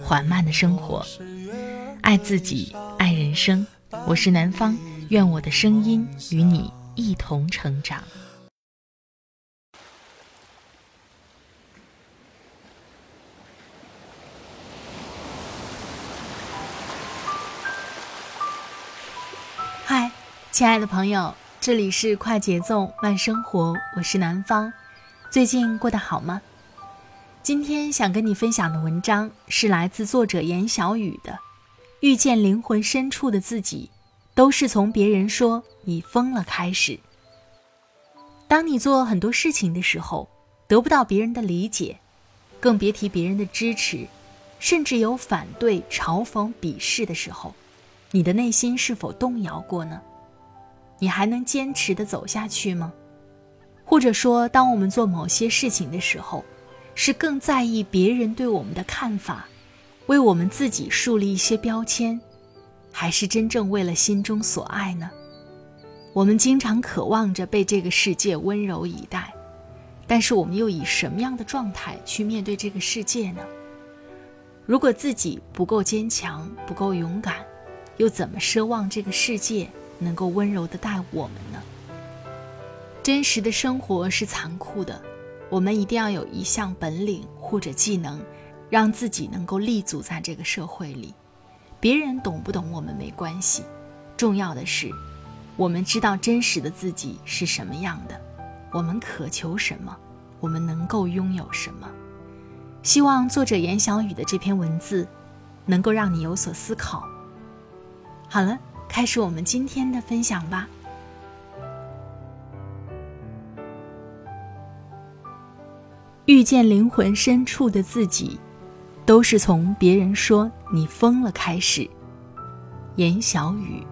缓慢的生活，爱自己，爱人生。我是南方，愿我的声音与你一同成长。嗨，亲爱的朋友，这里是快节奏慢生活，我是南方。最近过得好吗？今天想跟你分享的文章是来自作者严小雨的《遇见灵魂深处的自己》，都是从别人说你疯了开始。当你做很多事情的时候，得不到别人的理解，更别提别人的支持，甚至有反对、嘲讽、鄙视的时候，你的内心是否动摇过呢？你还能坚持的走下去吗？或者说，当我们做某些事情的时候，是更在意别人对我们的看法，为我们自己树立一些标签，还是真正为了心中所爱呢？我们经常渴望着被这个世界温柔以待，但是我们又以什么样的状态去面对这个世界呢？如果自己不够坚强、不够勇敢，又怎么奢望这个世界能够温柔的待我们呢？真实的生活是残酷的，我们一定要有一项本领或者技能，让自己能够立足在这个社会里。别人懂不懂我们没关系，重要的是。我们知道真实的自己是什么样的，我们渴求什么，我们能够拥有什么。希望作者严小雨的这篇文字，能够让你有所思考。好了，开始我们今天的分享吧。遇见灵魂深处的自己，都是从别人说你疯了开始。严小雨。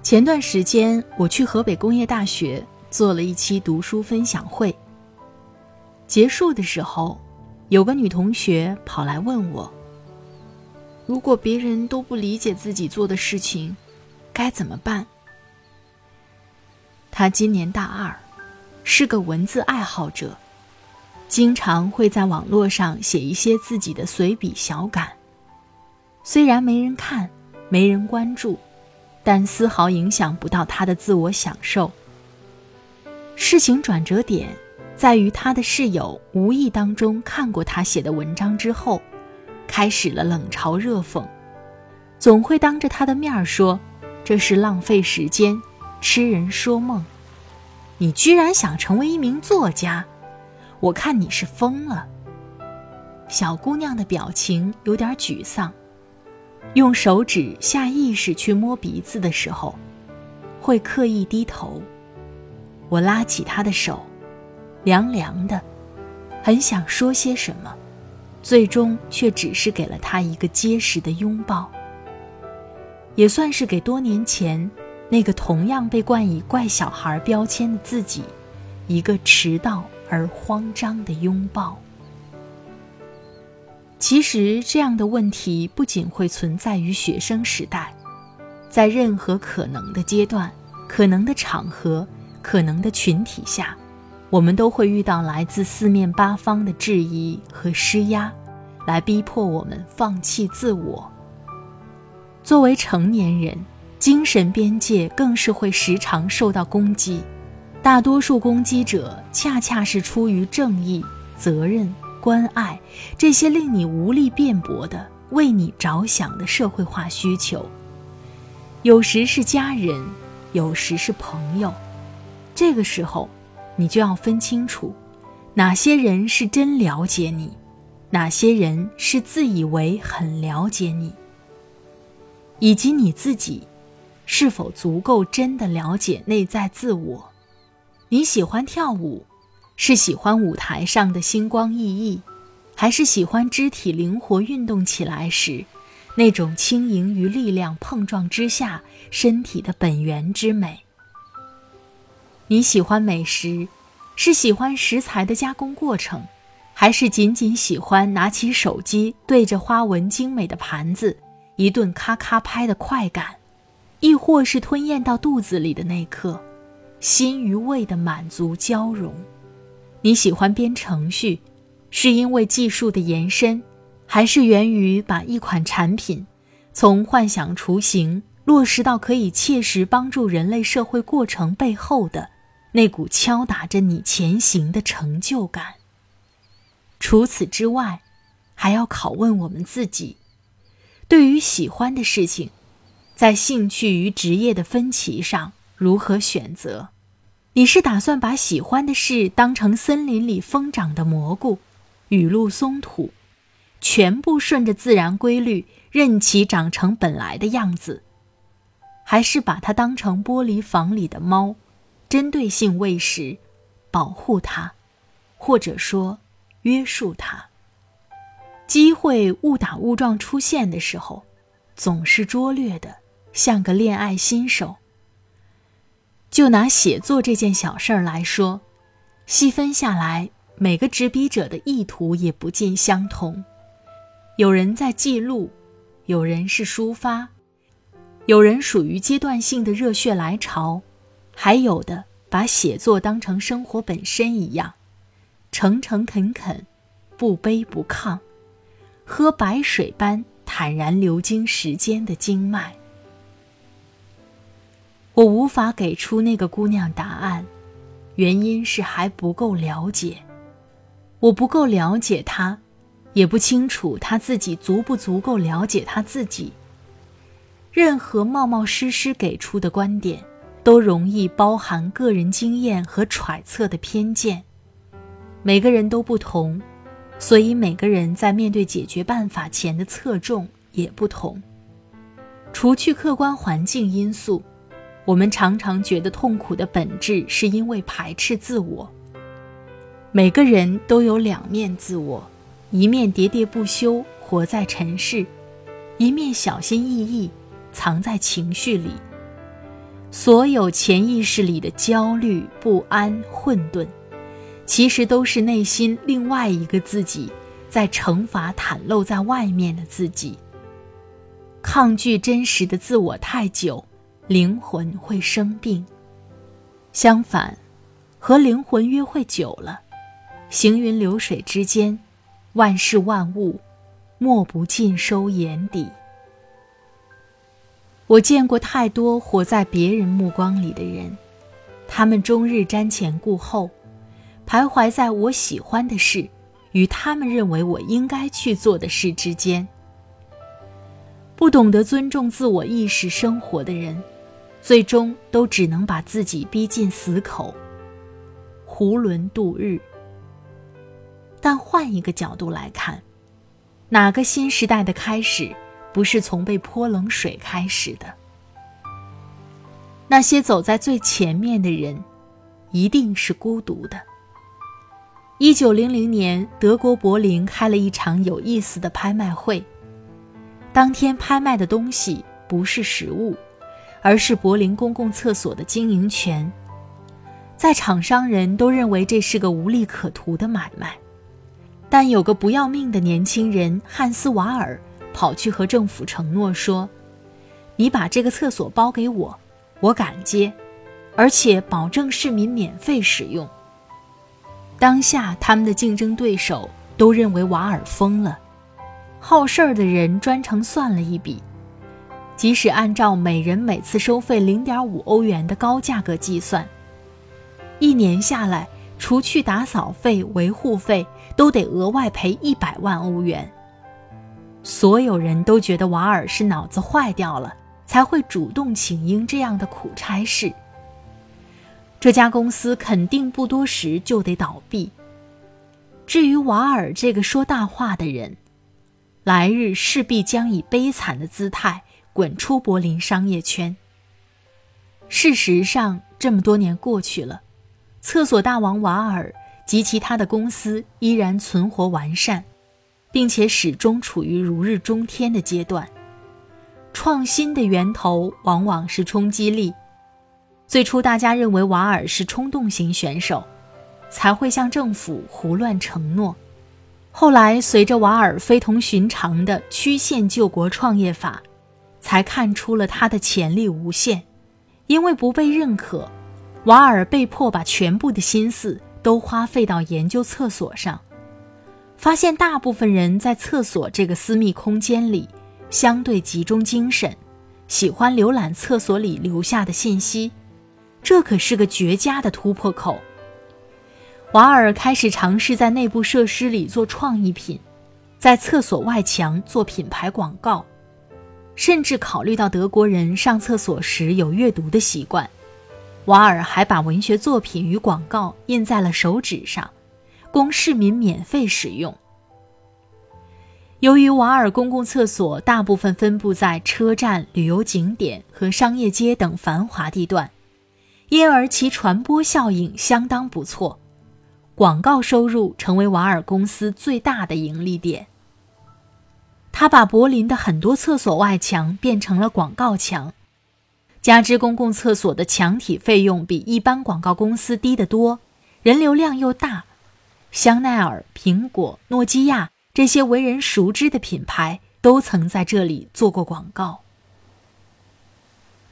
前段时间，我去河北工业大学做了一期读书分享会。结束的时候，有个女同学跑来问我：“如果别人都不理解自己做的事情，该怎么办？”她今年大二，是个文字爱好者，经常会在网络上写一些自己的随笔小感。虽然没人看，没人关注。但丝毫影响不到他的自我享受。事情转折点在于他的室友无意当中看过他写的文章之后，开始了冷嘲热讽，总会当着他的面说：“这是浪费时间，痴人说梦。你居然想成为一名作家，我看你是疯了。”小姑娘的表情有点沮丧。用手指下意识去摸鼻子的时候，会刻意低头。我拉起她的手，凉凉的，很想说些什么，最终却只是给了她一个结实的拥抱。也算是给多年前那个同样被冠以“怪小孩”标签的自己，一个迟到而慌张的拥抱。其实，这样的问题不仅会存在于学生时代，在任何可能的阶段、可能的场合、可能的群体下，我们都会遇到来自四面八方的质疑和施压，来逼迫我们放弃自我。作为成年人，精神边界更是会时常受到攻击，大多数攻击者恰恰是出于正义、责任。关爱这些令你无力辩驳的、为你着想的社会化需求，有时是家人，有时是朋友。这个时候，你就要分清楚，哪些人是真了解你，哪些人是自以为很了解你，以及你自己是否足够真的了解内在自我。你喜欢跳舞。是喜欢舞台上的星光熠熠，还是喜欢肢体灵活运动起来时，那种轻盈与力量碰撞之下身体的本源之美？你喜欢美食，是喜欢食材的加工过程，还是仅仅喜欢拿起手机对着花纹精美的盘子一顿咔咔拍的快感，亦或是吞咽到肚子里的那刻，心与胃的满足交融？你喜欢编程序，是因为技术的延伸，还是源于把一款产品从幻想雏形落实到可以切实帮助人类社会过程背后的那股敲打着你前行的成就感？除此之外，还要拷问我们自己：对于喜欢的事情，在兴趣与职业的分歧上如何选择？你是打算把喜欢的事当成森林里疯长的蘑菇，雨露松土，全部顺着自然规律任其长成本来的样子，还是把它当成玻璃房里的猫，针对性喂食，保护它，或者说约束它？机会误打误撞出现的时候，总是拙劣的，像个恋爱新手。就拿写作这件小事儿来说，细分下来，每个执笔者的意图也不尽相同。有人在记录，有人是抒发，有人属于阶段性的热血来潮，还有的把写作当成生活本身一样，诚诚恳恳，不卑不亢，喝白水般坦然流经时间的经脉。我无法给出那个姑娘答案，原因是还不够了解。我不够了解她，也不清楚她自己足不足够了解她自己。任何冒冒失失给出的观点，都容易包含个人经验和揣测的偏见。每个人都不同，所以每个人在面对解决办法前的侧重也不同。除去客观环境因素。我们常常觉得痛苦的本质是因为排斥自我。每个人都有两面自我，一面喋喋不休活在尘世，一面小心翼翼藏在情绪里。所有潜意识里的焦虑、不安、混沌，其实都是内心另外一个自己在惩罚袒露在外面的自己。抗拒真实的自我太久。灵魂会生病。相反，和灵魂约会久了，行云流水之间，万事万物，莫不尽收眼底。我见过太多活在别人目光里的人，他们终日瞻前顾后，徘徊在我喜欢的事与他们认为我应该去做的事之间。不懂得尊重自我意识生活的人。最终都只能把自己逼进死口，囫囵度日。但换一个角度来看，哪个新时代的开始，不是从被泼冷水开始的？那些走在最前面的人，一定是孤独的。一九零零年，德国柏林开了一场有意思的拍卖会。当天拍卖的东西不是实物。而是柏林公共厕所的经营权，在场商人都认为这是个无利可图的买卖，但有个不要命的年轻人汉斯瓦尔跑去和政府承诺说：“你把这个厕所包给我，我敢接，而且保证市民免费使用。”当下他们的竞争对手都认为瓦尔疯了，好事儿的人专程算了一笔。即使按照每人每次收费零点五欧元的高价格计算，一年下来，除去打扫费、维护费，都得额外赔一百万欧元。所有人都觉得瓦尔是脑子坏掉了，才会主动请缨这样的苦差事。这家公司肯定不多时就得倒闭。至于瓦尔这个说大话的人，来日势必将以悲惨的姿态。滚出柏林商业圈。事实上，这么多年过去了，厕所大王瓦尔及其他的公司依然存活完善，并且始终处于如日中天的阶段。创新的源头往往是冲击力。最初，大家认为瓦尔是冲动型选手，才会向政府胡乱承诺。后来，随着瓦尔非同寻常的曲线救国创业法，才看出了他的潜力无限。因为不被认可，瓦尔被迫把全部的心思都花费到研究厕所上。发现大部分人在厕所这个私密空间里相对集中精神，喜欢浏览厕所里留下的信息，这可是个绝佳的突破口。瓦尔开始尝试在内部设施里做创意品，在厕所外墙做品牌广告。甚至考虑到德国人上厕所时有阅读的习惯，瓦尔还把文学作品与广告印在了手纸上，供市民免费使用。由于瓦尔公共厕所大部分分布在车站、旅游景点和商业街等繁华地段，因而其传播效应相当不错，广告收入成为瓦尔公司最大的盈利点。他把柏林的很多厕所外墙变成了广告墙，加之公共厕所的墙体费用比一般广告公司低得多，人流量又大，香奈儿、苹果、诺基亚这些为人熟知的品牌都曾在这里做过广告。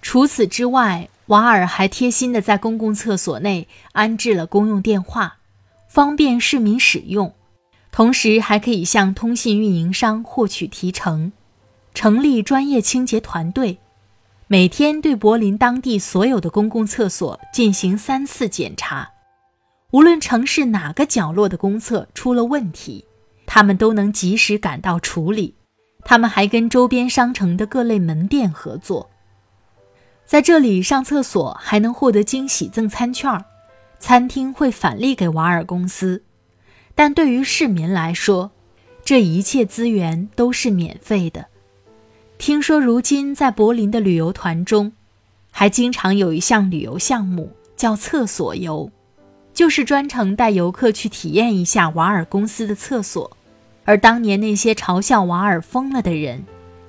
除此之外，瓦尔还贴心地在公共厕所内安置了公用电话，方便市民使用。同时还可以向通信运营商获取提成，成立专业清洁团队，每天对柏林当地所有的公共厕所进行三次检查。无论城市哪个角落的公厕出了问题，他们都能及时赶到处理。他们还跟周边商城的各类门店合作，在这里上厕所还能获得惊喜赠餐券，餐厅会返利给瓦尔公司。但对于市民来说，这一切资源都是免费的。听说如今在柏林的旅游团中，还经常有一项旅游项目叫“厕所游”，就是专程带游客去体验一下瓦尔公司的厕所。而当年那些嘲笑瓦尔疯了的人，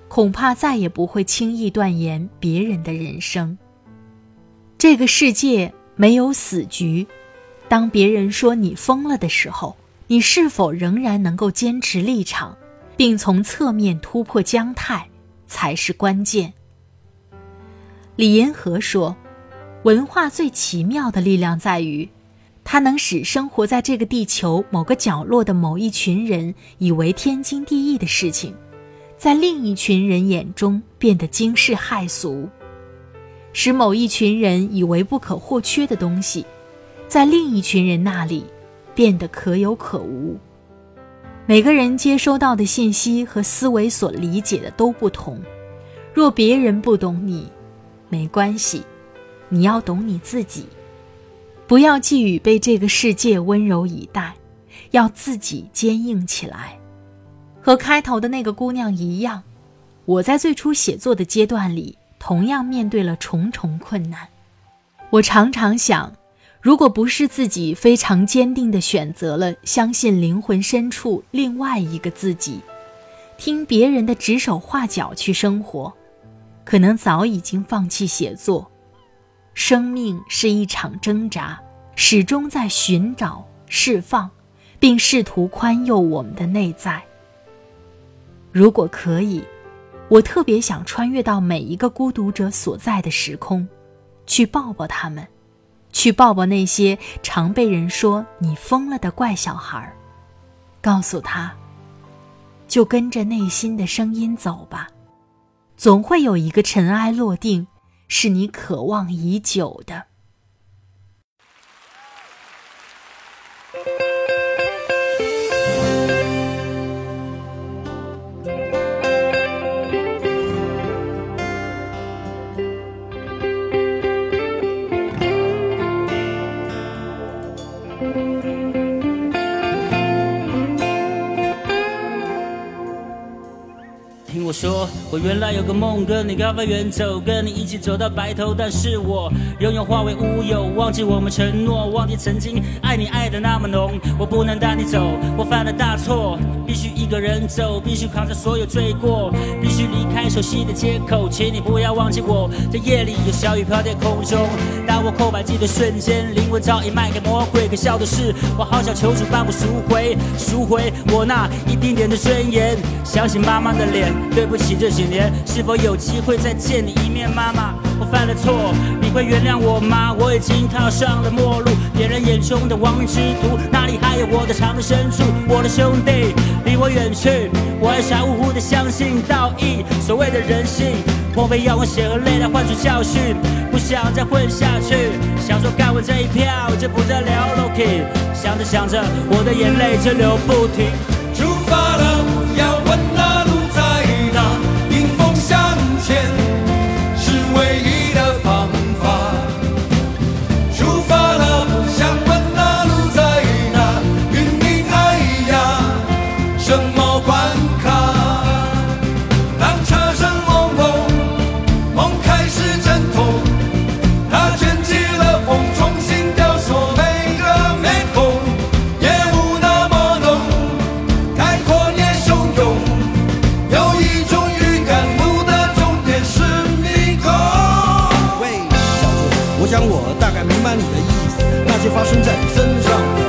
恐怕再也不会轻易断言别人的人生。这个世界没有死局，当别人说你疯了的时候。你是否仍然能够坚持立场，并从侧面突破僵态，才是关键。李银河说：“文化最奇妙的力量在于，它能使生活在这个地球某个角落的某一群人以为天经地义的事情，在另一群人眼中变得惊世骇俗；使某一群人以为不可或缺的东西，在另一群人那里。”变得可有可无。每个人接收到的信息和思维所理解的都不同。若别人不懂你，没关系，你要懂你自己。不要寄予被这个世界温柔以待，要自己坚硬起来。和开头的那个姑娘一样，我在最初写作的阶段里，同样面对了重重困难。我常常想。如果不是自己非常坚定地选择了相信灵魂深处另外一个自己，听别人的指手画脚去生活，可能早已经放弃写作。生命是一场挣扎，始终在寻找、释放，并试图宽宥我们的内在。如果可以，我特别想穿越到每一个孤独者所在的时空，去抱抱他们。去抱抱那些常被人说你疯了的怪小孩，告诉他，就跟着内心的声音走吧，总会有一个尘埃落定，是你渴望已久的。Thank you. 说，我原来有个梦，跟你高飞远走，跟你一起走到白头。但是我永远化为乌有，忘记我们承诺，忘记曾经爱你爱的那么浓。我不能带你走，我犯了大错，必须一个人走，必须扛着所有罪过，必须离开熟悉的街口。请你不要忘记我，在夜里有小雨飘在空中。当我扣白记的瞬间，灵魂早已卖给魔鬼。可笑的是，我好想求主帮我赎回，赎回我那一丁点的尊严。相信妈妈的脸。对不起，这几年是否有机会再见你一面，妈妈？我犯了错，你会原谅我吗？我已经踏上了末路，别人眼中的亡命之徒，哪里还有我的藏身处？我的兄弟离我远去，我还傻乎乎的相信道义，所谓的人性，莫非要用血和泪来换取教训？不想再混下去，想说干完这一票就不再聊 l o k y 想着想着，我的眼泪就流不停。出发了，身上的。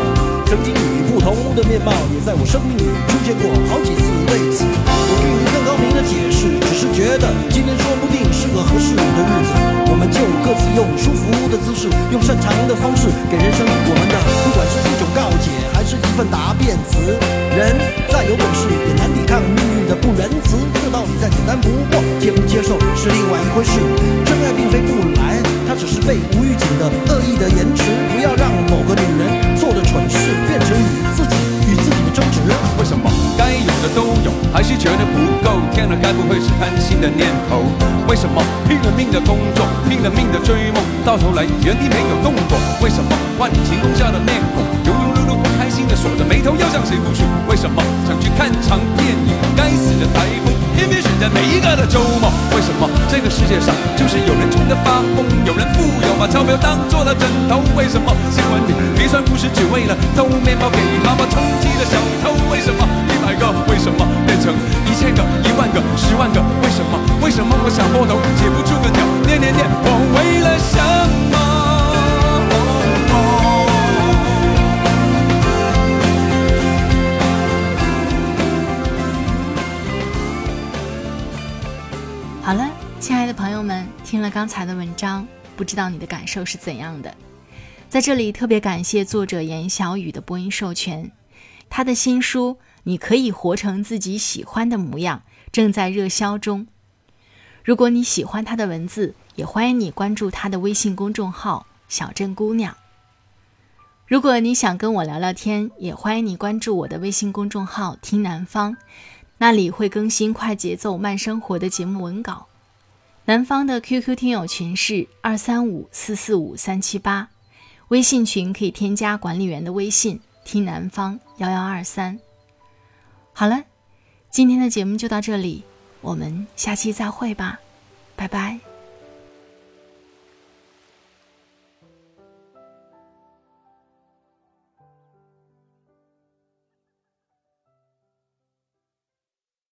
曾经与不同的面貌，也在我生命里出现过好几次类似。我给予更高明的解释。答辩词，人再有本事也难抵抗命运的不仁慈。这道理再简单不过，接不接受是另外一回事。真爱并非不来，它只是被无预警的恶意的延迟。不要让某个女人做的蠢事变成你自己与自己的争执。为什么该有的都有，还是觉得不够？天哪，该不会是贪心的念头？为什么拼了命的工作，拼了命的追梦，到头来原地没有动过？为什么万里晴空下的面孔？庸庸碌碌不开心的锁着眉头，要向谁复述？为什么想去看场电影？该死的台风偏偏选在每一个的周末。为什么这个世界上就是有人穷得发疯，有人富有把钞票当做了枕头？为什么新闻里鼻酸故事只为了偷面包给妈妈充饥的小偷？为什么百个为什么变成一千个、一万个、十万个？为什么？为什么我想破头解不出个鸟？念念念，我为了什么？好了，亲爱的朋友们，听了刚才的文章，不知道你的感受是怎样的？在这里特别感谢作者严小雨的播音授权，他的新书《你可以活成自己喜欢的模样》正在热销中。如果你喜欢他的文字，也欢迎你关注他的微信公众号“小镇姑娘”。如果你想跟我聊聊天，也欢迎你关注我的微信公众号“听南方”。那里会更新快节奏慢生活的节目文稿。南方的 QQ 听友群是二三五四四五三七八，微信群可以添加管理员的微信听南方幺幺二三。好了，今天的节目就到这里，我们下期再会吧，拜拜。